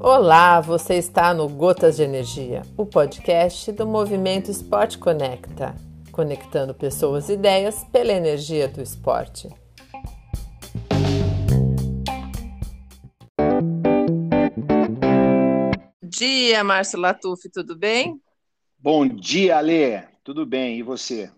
Olá, você está no Gotas de Energia, o podcast do Movimento Esporte Conecta, conectando pessoas e ideias pela energia do esporte. Dia, Márcio Latuf, tudo bem? Bom dia, Alê. Tudo bem, e você?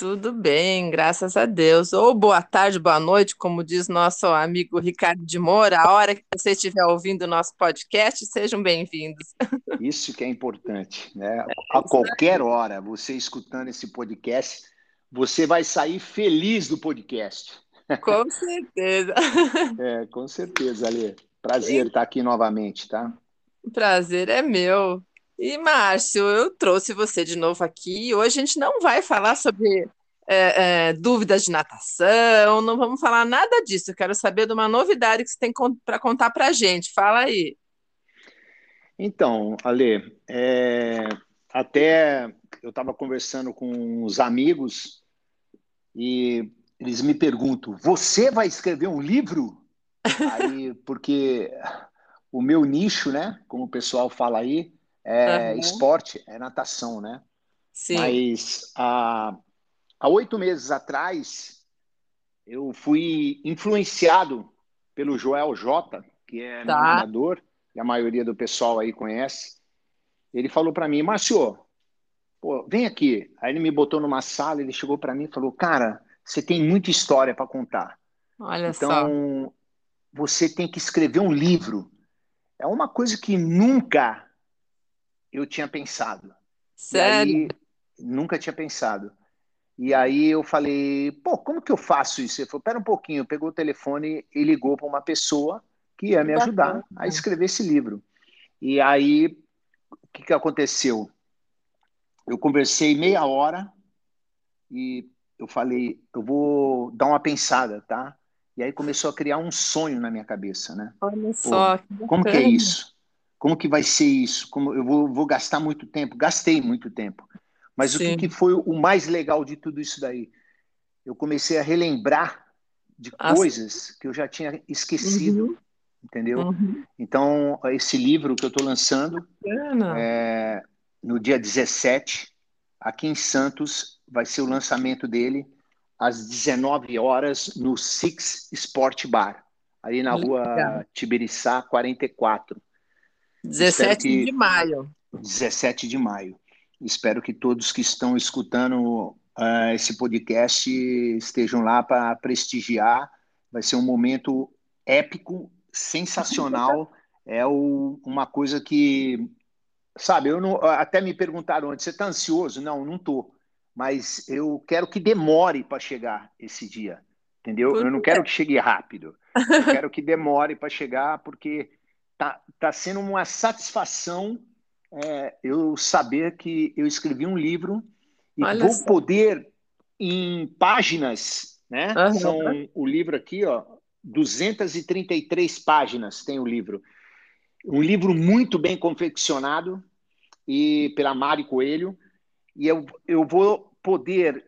Tudo bem, graças a Deus. Ou boa tarde, boa noite, como diz nosso amigo Ricardo de Moura. A hora que você estiver ouvindo o nosso podcast, sejam bem-vindos. Isso que é importante, né? A qualquer hora, você escutando esse podcast, você vai sair feliz do podcast. Com certeza. É, com certeza, Ale. Prazer estar aqui novamente, tá? Prazer é meu. E, Márcio, eu trouxe você de novo aqui. Hoje a gente não vai falar sobre é, é, dúvidas de natação, não vamos falar nada disso. Eu quero saber de uma novidade que você tem para contar para a gente. Fala aí. Então, Ale, é, até eu estava conversando com os amigos e eles me perguntam: você vai escrever um livro? aí, porque o meu nicho, né, como o pessoal fala aí, é uhum. esporte, é natação, né? Sim. Mas há, há oito meses atrás, eu fui influenciado pelo Joel J, que é tá. nadador, e a maioria do pessoal aí conhece. Ele falou para mim, Márcio, pô, vem aqui. Aí ele me botou numa sala, ele chegou para mim e falou, cara, você tem muita história para contar. Olha então, só. você tem que escrever um livro. É uma coisa que nunca eu tinha pensado. Sério? Aí, nunca tinha pensado. E aí eu falei, pô, como que eu faço isso? Ele falou, pera um pouquinho, pegou o telefone e ligou para uma pessoa que ia me ajudar a escrever esse livro. E aí, o que, que aconteceu? Eu conversei meia hora e eu falei, eu vou dar uma pensada, tá? E aí começou a criar um sonho na minha cabeça, né? Olha só. Pô, como que é isso? Como que vai ser isso? Como eu vou, vou gastar muito tempo? Gastei muito tempo. Mas Sim. o que, que, foi o mais legal de tudo isso daí? Eu comecei a relembrar de As... coisas que eu já tinha esquecido, uhum. entendeu? Uhum. Então, esse livro que eu estou lançando, é, no dia 17, aqui em Santos, vai ser o lançamento dele às 19 horas no Six Sport Bar, ali na rua Tibiriçá 44. 17 que... de maio. 17 de maio. Espero que todos que estão escutando uh, esse podcast estejam lá para prestigiar. Vai ser um momento épico, sensacional. é o, uma coisa que, sabe, eu não, até me perguntaram antes, você está ansioso? Não, não estou. Mas eu quero que demore para chegar esse dia, entendeu? eu não quero que chegue rápido. Eu quero que demore para chegar, porque tá, tá sendo uma satisfação é, eu saber que eu escrevi um livro e Olha vou só. poder, em páginas, né? Uhum. São o livro aqui, ó, 233 páginas tem o livro. Um livro muito bem confeccionado e pela Mari Coelho. E eu, eu vou poder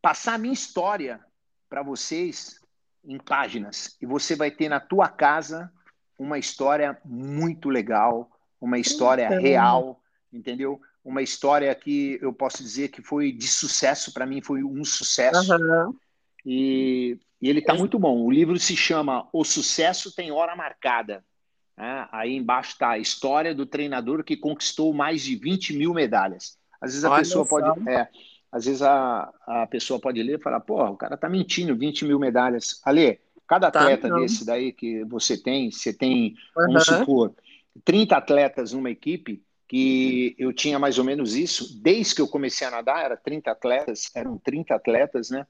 passar a minha história para vocês em páginas. E você vai ter na tua casa uma história muito legal, uma história real, entendeu? Uma história que eu posso dizer que foi de sucesso, para mim foi um sucesso. Uhum. E, e, ele está muito bom. O livro se chama O Sucesso Tem Hora Marcada. Né? Aí embaixo está a história do treinador que conquistou mais de 20 mil medalhas. Às vezes a Olha pessoa pode. É, às vezes a, a pessoa pode ler e falar, pô, o cara tá mentindo, 20 mil medalhas. Ale, Cada tá, atleta tá, desse daí que você tem, você tem, uhum. vamos supor, 30 atletas numa equipe, que eu tinha mais ou menos isso, desde que eu comecei a nadar, era 30 atletas, eram 30 atletas, né?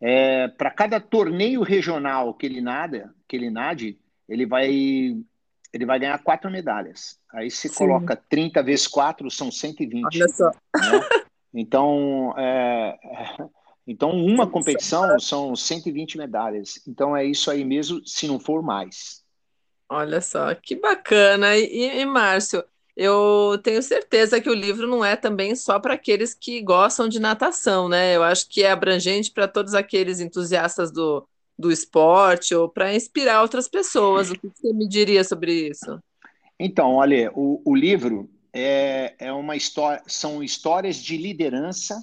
É, para cada torneio regional que ele nada, que ele nade, ele vai ele vai ganhar quatro medalhas. Aí você Sim. coloca 30 vezes 4 são 120. Olha só. Né? Então, é, então, uma competição são 120 medalhas. Então, é isso aí mesmo, se não for mais. Olha só, que bacana. E, e Márcio, eu tenho certeza que o livro não é também só para aqueles que gostam de natação, né? Eu acho que é abrangente para todos aqueles entusiastas do, do esporte ou para inspirar outras pessoas. O que você me diria sobre isso? Então, olha, o, o livro é, é uma história, são histórias de liderança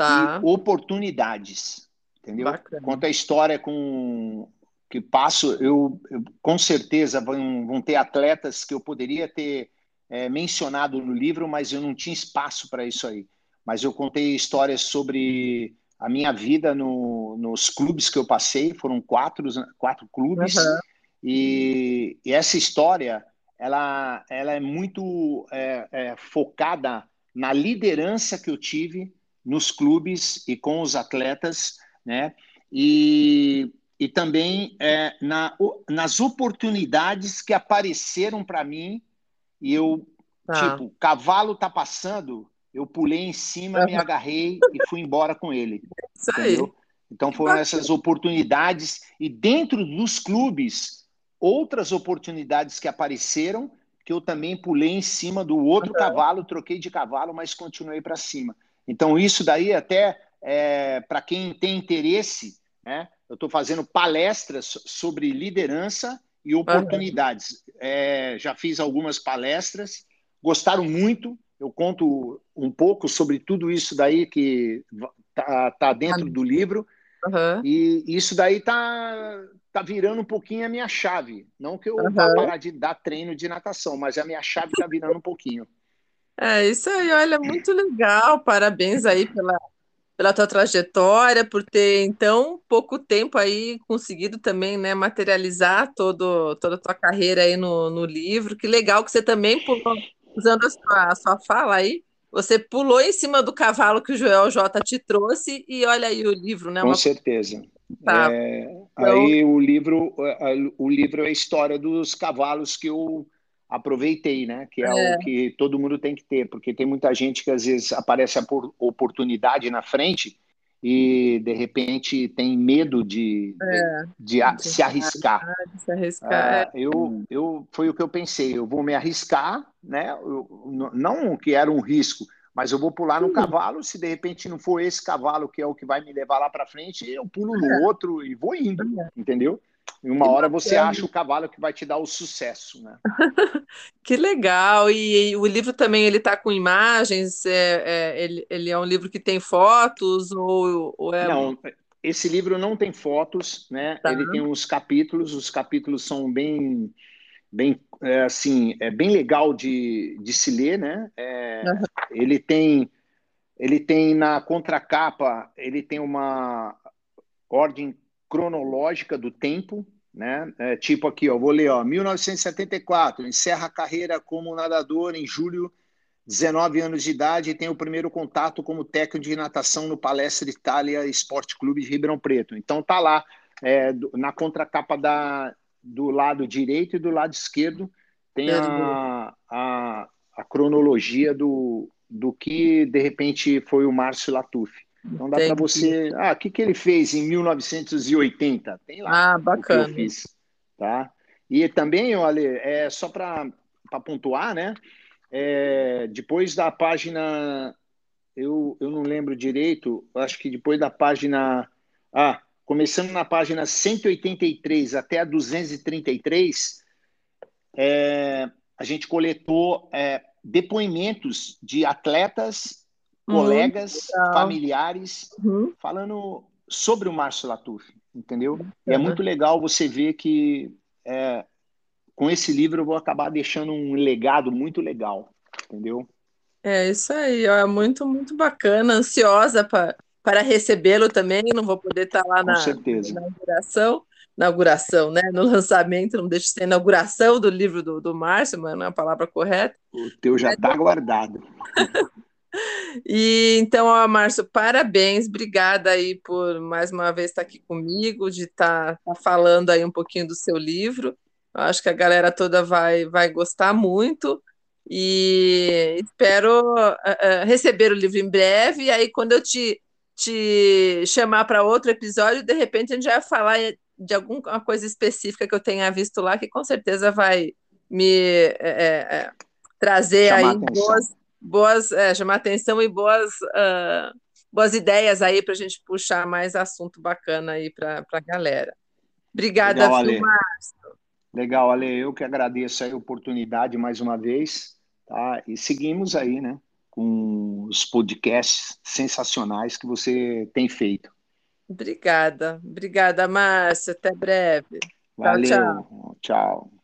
tá. e oportunidades, entendeu? Bacana. Conta a história com que passo, eu, eu com certeza vão, vão ter atletas que eu poderia ter é, mencionado no livro, mas eu não tinha espaço para isso aí. Mas eu contei histórias sobre a minha vida no, nos clubes que eu passei, foram quatro, quatro clubes, uhum. e, e, essa história ela, ela é muito é, é, focada na liderança que eu tive nos clubes e com os atletas, né? E, e também é, na, nas oportunidades que apareceram para mim e eu, tá. tipo, cavalo tá passando, eu pulei em cima, me agarrei e fui embora com ele. Isso entendeu? Aí. Então foram essas oportunidades e dentro dos clubes outras oportunidades que apareceram que eu também pulei em cima do outro uhum. cavalo, troquei de cavalo, mas continuei para cima. Então isso daí até é, para quem tem interesse, né? Eu estou fazendo palestras sobre liderança e oportunidades. É, já fiz algumas palestras, gostaram muito. Eu conto um pouco sobre tudo isso daí que tá, tá dentro do livro. Uhum. E isso daí tá, tá virando um pouquinho a minha chave. Não que eu uhum. vá parar de dar treino de natação, mas a minha chave tá virando um pouquinho. É isso aí, olha, muito legal. Parabéns aí pela, pela tua trajetória, por ter em tão pouco tempo aí conseguido também, né, materializar todo, toda a tua carreira aí no, no livro. Que legal que você também pulou, usando a sua, a sua fala aí, você pulou em cima do cavalo que o Joel J te trouxe e olha aí o livro, né? Com Uma... certeza. Tá. É, então... Aí o livro, o livro é a história dos cavalos que eu aproveitei, né? Que é, é, o que todo mundo tem que ter, porque tem muita gente que às vezes aparece a oportunidade na frente e de repente tem medo de, é, de, de, de, se arriscar. De se arriscar. Ah, é. eu, eu foi o que eu pensei. Eu vou me arriscar, né? Eu, não que era um risco, mas eu vou pular no cavalo. Se de repente não for esse cavalo que é o que vai me levar lá para frente, eu pulo no é. outro e vou indo, é. entendeu? Em uma hora você acha o cavalo que vai te dar o sucesso, né? que legal! E, e, o livro também ele está com imagens. É, é, ele, ele é um livro que tem fotos ou, ou é... Não, esse livro não tem fotos, né? Tá. Ele tem uns capítulos. Os capítulos são bem, bem é, assim, é bem legal de, de se ler, né? É, uhum. Ele tem, ele tem na contracapa, ele tem uma ordem cronológica do tempo, né? É, tipo aqui, ó, vou ler, ó, 1974, encerra a carreira como nadador em julho, 19 anos de idade, e tem o primeiro contato como técnico de natação no Palestra Itália Esporte Clube de Ribeirão Preto. Então tá lá é, na contracapa da, do lado direito e do lado esquerdo tem a, a, a cronologia do, do que de repente foi o Márcio Latuffi. Então dá para você. Ah, o que, que ele fez em 1980? Tem lá. Ah, bacana. que eu fiz, tá? E também, olha, é só para pontuar, né? É, depois da página, eu, eu não lembro direito, acho que depois da página. Ah, começando na página 183 até a 233, é, a gente coletou é, depoimentos de atletas colegas, familiares, uhum. falando sobre o Márcio Latuf, entendeu? Uhum. E é muito legal você ver que é, com esse livro eu vou acabar deixando um legado muito legal, entendeu? É isso aí, ó, é muito, muito bacana, ansiosa pra, para recebê-lo também, não vou poder estar lá na, na inauguração, inauguração, né? No lançamento, não deixa de ser inauguração do livro do, do Márcio, mas não é a palavra correta. O teu já está guardado. E então, ó, Márcio, parabéns, obrigada aí por mais uma vez estar aqui comigo, de estar, estar falando aí um pouquinho do seu livro. Eu acho que a galera toda vai, vai gostar muito e espero uh, uh, receber o livro em breve. E aí, quando eu te, te chamar para outro episódio, de repente a gente vai falar de alguma coisa específica que eu tenha visto lá, que com certeza vai me é, é, trazer Chamar aí boas boas, é, chamar atenção e boas uh, boas ideias aí para a gente puxar mais assunto bacana aí para a galera. Obrigada, Legal, Ale. Legal, Ale. Eu que agradeço a oportunidade mais uma vez, tá? E seguimos aí, né? Com os podcasts sensacionais que você tem feito. Obrigada, obrigada, Márcia. Até breve. Valeu, tchau. tchau.